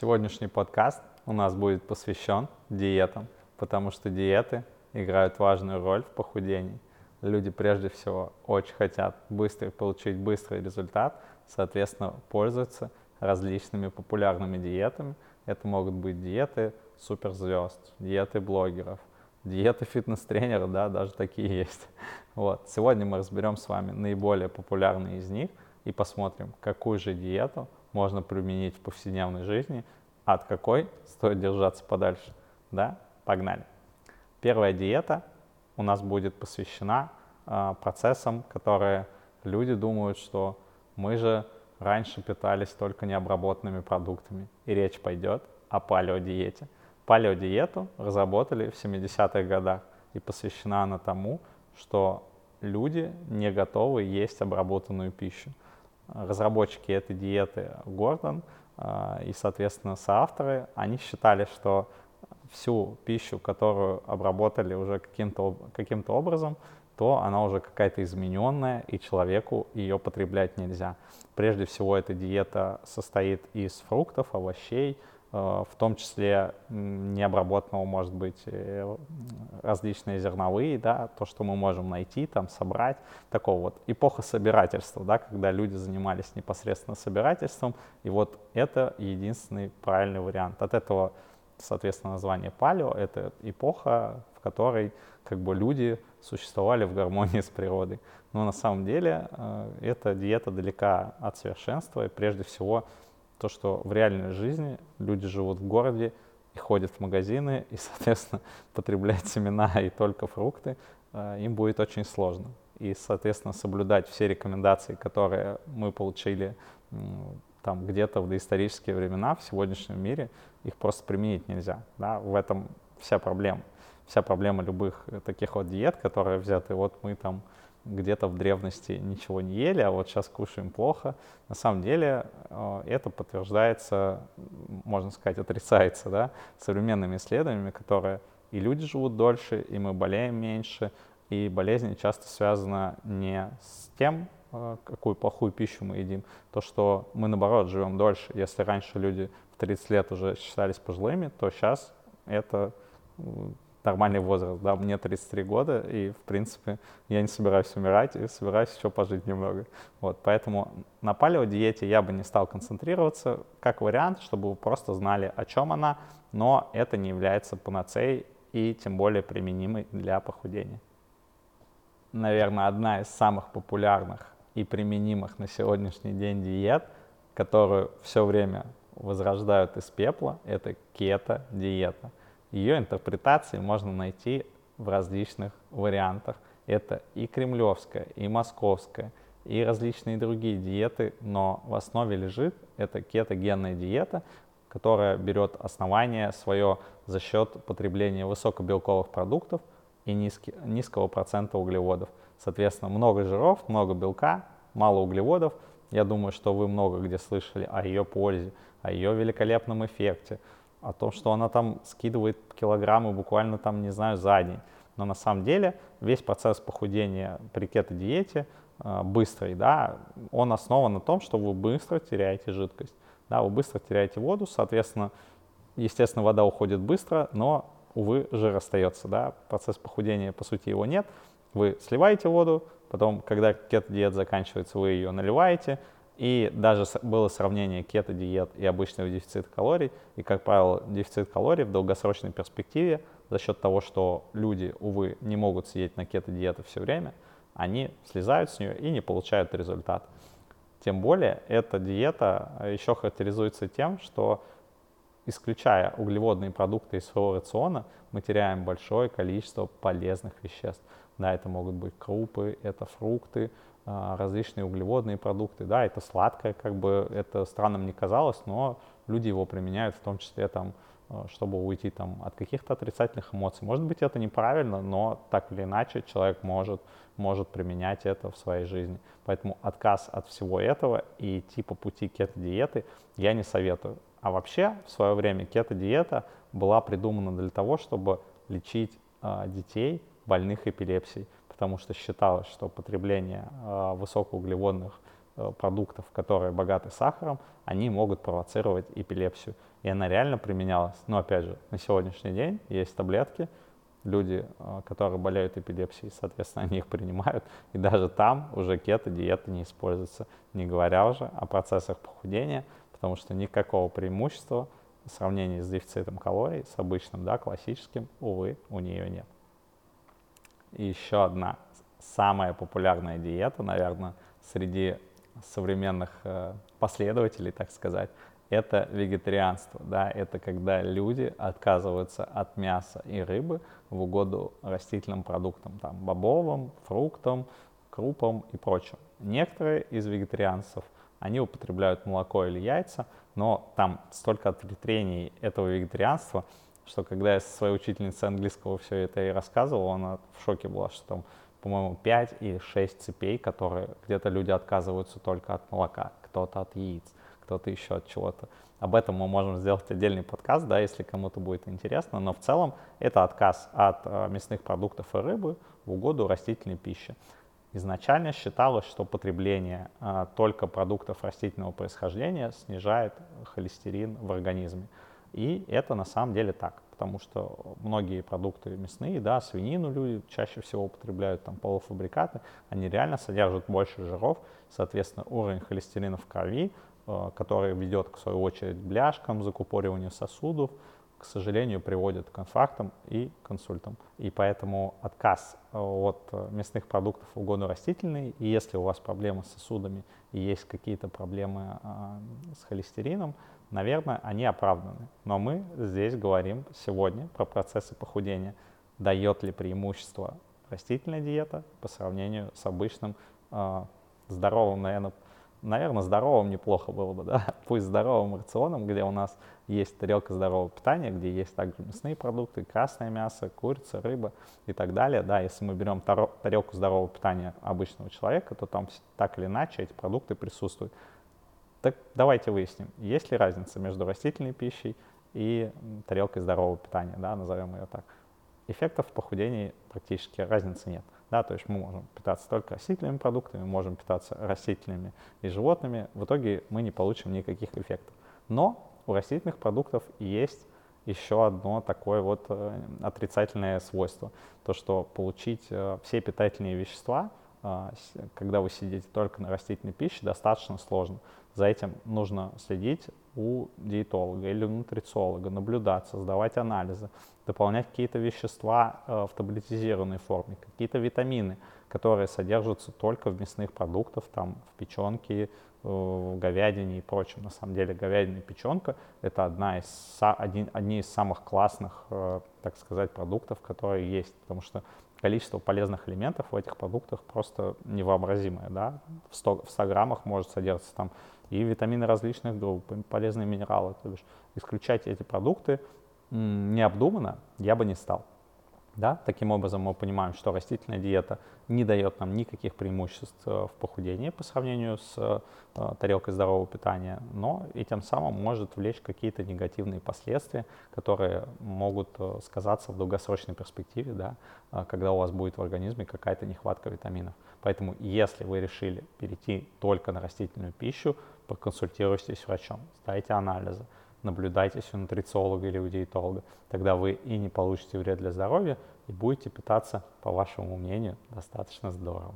Сегодняшний подкаст у нас будет посвящен диетам, потому что диеты играют важную роль в похудении. Люди прежде всего очень хотят быстро получить быстрый результат, соответственно, пользуются различными популярными диетами. Это могут быть диеты суперзвезд, диеты блогеров, диеты фитнес-тренера, да, даже такие есть. Вот. Сегодня мы разберем с вами наиболее популярные из них и посмотрим, какую же диету можно применить в повседневной жизни, а от какой стоит держаться подальше. Да? Погнали. Первая диета у нас будет посвящена э, процессам, которые люди думают, что мы же раньше питались только необработанными продуктами, и речь пойдет о палеодиете. Палеодиету разработали в 70-х годах, и посвящена она тому, что люди не готовы есть обработанную пищу. Разработчики этой диеты Гордон а, и, соответственно, соавторы, они считали, что всю пищу, которую обработали уже каким-то каким образом, то она уже какая-то измененная, и человеку ее потреблять нельзя. Прежде всего, эта диета состоит из фруктов, овощей, в том числе необработанного, может быть, э, различные зерновые, да, то, что мы можем найти, там, собрать, такого вот эпоха собирательства, да, когда люди занимались непосредственно собирательством, и вот это единственный правильный вариант. От этого, соответственно, название палео — это эпоха, в которой как бы люди существовали в гармонии с природой. Но на самом деле э, эта диета далека от совершенства, и прежде всего то, что в реальной жизни люди живут в городе и ходят в магазины, и, соответственно, потреблять семена и только фрукты э, им будет очень сложно. И, соответственно, соблюдать все рекомендации, которые мы получили там где-то в доисторические времена, в сегодняшнем мире, их просто применить нельзя. Да? В этом вся проблема. Вся проблема любых таких вот диет, которые взяты, вот мы там где-то в древности ничего не ели, а вот сейчас кушаем плохо. На самом деле э, это подтверждается, можно сказать, отрицается да, современными исследованиями, которые и люди живут дольше, и мы болеем меньше, и болезни часто связаны не с тем, э, какую плохую пищу мы едим, то, что мы, наоборот, живем дольше. Если раньше люди в 30 лет уже считались пожилыми, то сейчас это нормальный возраст, да, мне 33 года, и, в принципе, я не собираюсь умирать, и собираюсь еще пожить немного. Вот, поэтому на палеодиете я бы не стал концентрироваться, как вариант, чтобы вы просто знали, о чем она, но это не является панацеей и тем более применимой для похудения. Наверное, одна из самых популярных и применимых на сегодняшний день диет, которую все время возрождают из пепла, это кето-диета – ее интерпретации можно найти в различных вариантах. Это и кремлевская, и московская, и различные другие диеты, но в основе лежит эта кетогенная диета, которая берет основание свое за счет потребления высокобелковых продуктов и низки, низкого процента углеводов. Соответственно, много жиров, много белка, мало углеводов. Я думаю, что вы много где слышали о ее пользе, о ее великолепном эффекте, о том, что она там скидывает килограммы буквально там, не знаю, за день. Но на самом деле весь процесс похудения при кето-диете э, быстрый, да, он основан на том, что вы быстро теряете жидкость. Да, вы быстро теряете воду, соответственно, естественно, вода уходит быстро, но, увы, жир остается, да, процесс похудения, по сути, его нет. Вы сливаете воду, потом, когда кето-диет заканчивается, вы ее наливаете, и даже было сравнение кето-диет и обычного дефицита калорий. И, как правило, дефицит калорий в долгосрочной перспективе за счет того, что люди, увы, не могут сидеть на кето-диету все время, они слезают с нее и не получают результат. Тем более, эта диета еще характеризуется тем, что исключая углеводные продукты из своего рациона, мы теряем большое количество полезных веществ. Да, это могут быть крупы, это фрукты, различные углеводные продукты, да, это сладкое, как бы это странным не казалось, но люди его применяют в том числе там, а, чтобы уйти там от каких-то отрицательных эмоций. Может быть, это неправильно, но так или иначе человек может, может применять это в своей жизни. Поэтому отказ от всего этого и идти по пути кето-диеты я не советую. А вообще в свое время кето-диета была придумана для того, чтобы лечить э, детей больных эпилепсией потому что считалось, что потребление э, высокоуглеводных э, продуктов, которые богаты сахаром, они могут провоцировать эпилепсию. И она реально применялась. Но опять же, на сегодняшний день есть таблетки, люди, э, которые болеют эпилепсией, соответственно, они их принимают, и даже там уже кето-диета не используется, не говоря уже о процессах похудения, потому что никакого преимущества в сравнении с дефицитом калорий, с обычным, да, классическим, увы, у нее нет. И еще одна самая популярная диета, наверное, среди современных э, последователей, так сказать, это вегетарианство. Да? Это когда люди отказываются от мяса и рыбы в угоду растительным продуктам, там, бобовым, фруктам, крупам и прочим. Некоторые из вегетарианцев, они употребляют молоко или яйца, но там столько ответвлений этого вегетарианства, что когда я со своей учительницей английского все это и рассказывал, она в шоке была, что там, по-моему, 5 или 6 цепей, которые где-то люди отказываются только от молока, кто-то от яиц, кто-то еще от чего-то. Об этом мы можем сделать отдельный подкаст, да, если кому-то будет интересно, но в целом это отказ от э, мясных продуктов и рыбы в угоду растительной пищи. Изначально считалось, что потребление э, только продуктов растительного происхождения снижает холестерин в организме. И это на самом деле так, потому что многие продукты мясные, да, свинину люди чаще всего употребляют, там полуфабрикаты, они реально содержат больше жиров, соответственно, уровень холестерина в крови, э, который ведет, в свою очередь, к бляшкам, закупориванию сосудов, к сожалению, приводит к инфарктам и консультам. И поэтому отказ э, от мясных продуктов в угоду растительный, и если у вас проблемы с сосудами и есть какие-то проблемы э, с холестерином, наверное, они оправданы. Но мы здесь говорим сегодня про процессы похудения. Дает ли преимущество растительная диета по сравнению с обычным э, здоровым, наверное, наверное, здоровым неплохо было бы, да, пусть здоровым рационом, где у нас есть тарелка здорового питания, где есть также мясные продукты, красное мясо, курица, рыба и так далее, да, если мы берем тарелку здорового питания обычного человека, то там так или иначе эти продукты присутствуют. Так давайте выясним, есть ли разница между растительной пищей и тарелкой здорового питания, да, назовем ее так. Эффектов в похудении практически разницы нет. Да, то есть мы можем питаться только растительными продуктами, можем питаться растительными и животными. В итоге мы не получим никаких эффектов. Но у растительных продуктов есть еще одно такое вот э, отрицательное свойство. То, что получить э, все питательные вещества, когда вы сидите только на растительной пище, достаточно сложно. За этим нужно следить у диетолога или нутрициолога, наблюдаться, сдавать анализы, дополнять какие-то вещества э, в таблетизированной форме, какие-то витамины, которые содержатся только в мясных продуктах, там, в печенке, э, в говядине и прочем. На самом деле говядина и печенка – это одна из, один, одни из самых классных, э, так сказать, продуктов, которые есть, потому что количество полезных элементов в этих продуктах просто невообразимое. Да? В, 100, в 100 граммах может содержаться там и витамины различных групп, и полезные минералы. То бишь исключать эти продукты необдуманно я бы не стал. Да? Таким образом, мы понимаем, что растительная диета не дает нам никаких преимуществ э, в похудении по сравнению с э, тарелкой здорового питания, но и тем самым может влечь какие-то негативные последствия, которые могут э, сказаться в долгосрочной перспективе, да, когда у вас будет в организме какая-то нехватка витаминов. Поэтому, если вы решили перейти только на растительную пищу, проконсультируйтесь с врачом, сдайте анализы, наблюдайтесь у нутрициолога или у диетолога. Тогда вы и не получите вред для здоровья, и будете питаться, по вашему мнению, достаточно здорово.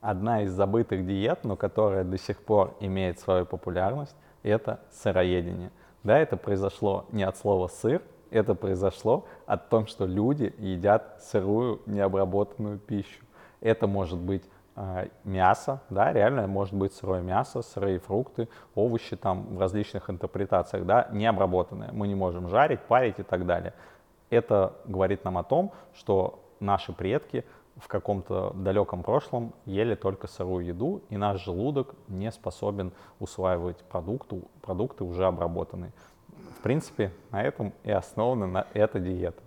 Одна из забытых диет, но которая до сих пор имеет свою популярность, это сыроедение. Да, это произошло не от слова сыр, это произошло от того, что люди едят сырую необработанную пищу. Это может быть мясо, да, реально может быть сырое мясо, сырые фрукты, овощи там в различных интерпретациях, да, необработанные. Мы не можем жарить, парить и так далее. Это говорит нам о том, что наши предки в каком-то далеком прошлом ели только сырую еду, и наш желудок не способен усваивать продукты, продукты уже обработанные. В принципе, на этом и основана на эта диета.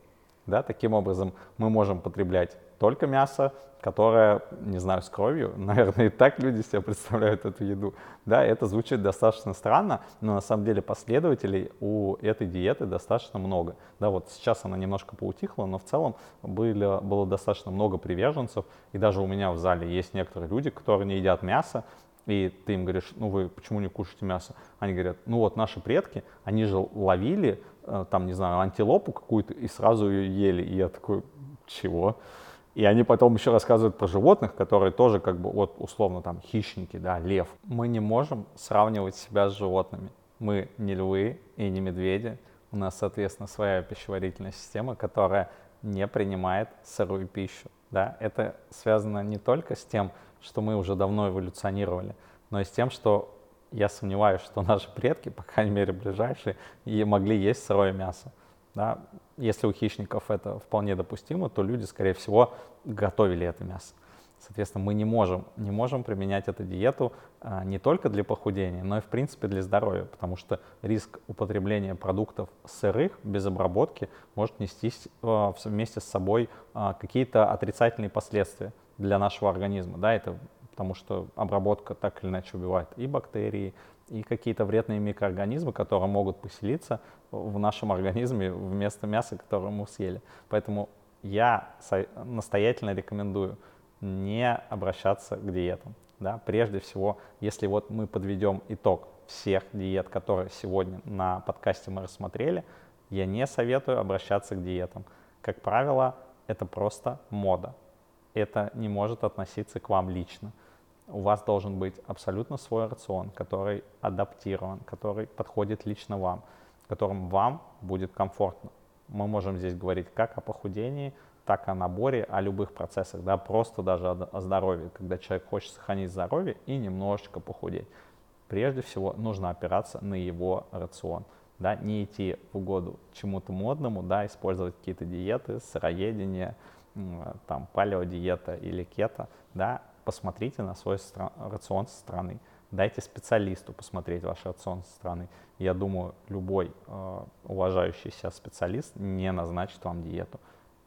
Да, таким образом, мы можем потреблять только мясо, которое, не знаю, с кровью. Наверное, и так люди себе представляют эту еду. Да, это звучит достаточно странно, но на самом деле последователей у этой диеты достаточно много. Да, вот сейчас она немножко поутихла, но в целом были, было достаточно много приверженцев. И даже у меня в зале есть некоторые люди, которые не едят мясо, и ты им говоришь, ну вы почему не кушаете мясо? Они говорят, ну вот наши предки, они же ловили, э, там, не знаю, антилопу какую-то и сразу ее ели. И я такой, чего? И они потом еще рассказывают про животных, которые тоже как бы вот условно там хищники, да, лев. Мы не можем сравнивать себя с животными. Мы не львы и не медведи. У нас, соответственно, своя пищеварительная система, которая не принимает сырую пищу. Да? Это связано не только с тем, что мы уже давно эволюционировали, но и с тем, что я сомневаюсь, что наши предки, по крайней мере ближайшие, и могли есть сырое мясо. Да? Если у хищников это вполне допустимо, то люди, скорее всего, готовили это мясо. Соответственно, мы не можем, не можем применять эту диету а, не только для похудения, но и в принципе для здоровья, потому что риск употребления продуктов сырых без обработки может нести а, вместе с собой а, какие-то отрицательные последствия для нашего организма. Да, это потому что обработка так или иначе убивает и бактерии, и какие-то вредные микроорганизмы, которые могут поселиться в нашем организме вместо мяса, которое мы съели. Поэтому я настоятельно рекомендую не обращаться к диетам. Да? Прежде всего, если вот мы подведем итог всех диет, которые сегодня на подкасте мы рассмотрели, я не советую обращаться к диетам. Как правило, это просто мода. Это не может относиться к вам лично. У вас должен быть абсолютно свой рацион, который адаптирован, который подходит лично вам, которым вам будет комфортно. Мы можем здесь говорить как о похудении, так о наборе, о любых процессах, да, просто даже о, здоровье, когда человек хочет сохранить здоровье и немножечко похудеть. Прежде всего нужно опираться на его рацион, да, не идти в угоду чему-то модному, да, использовать какие-то диеты, сыроедение, там, палеодиета или кето, да, посмотрите на свой рацион со стороны. Дайте специалисту посмотреть ваш рацион со стороны. Я думаю, любой э, уважающий себя специалист не назначит вам диету.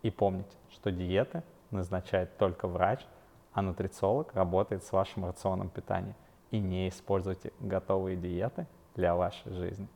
И помните, что диеты назначает только врач, а нутрициолог работает с вашим рационом питания. И не используйте готовые диеты для вашей жизни.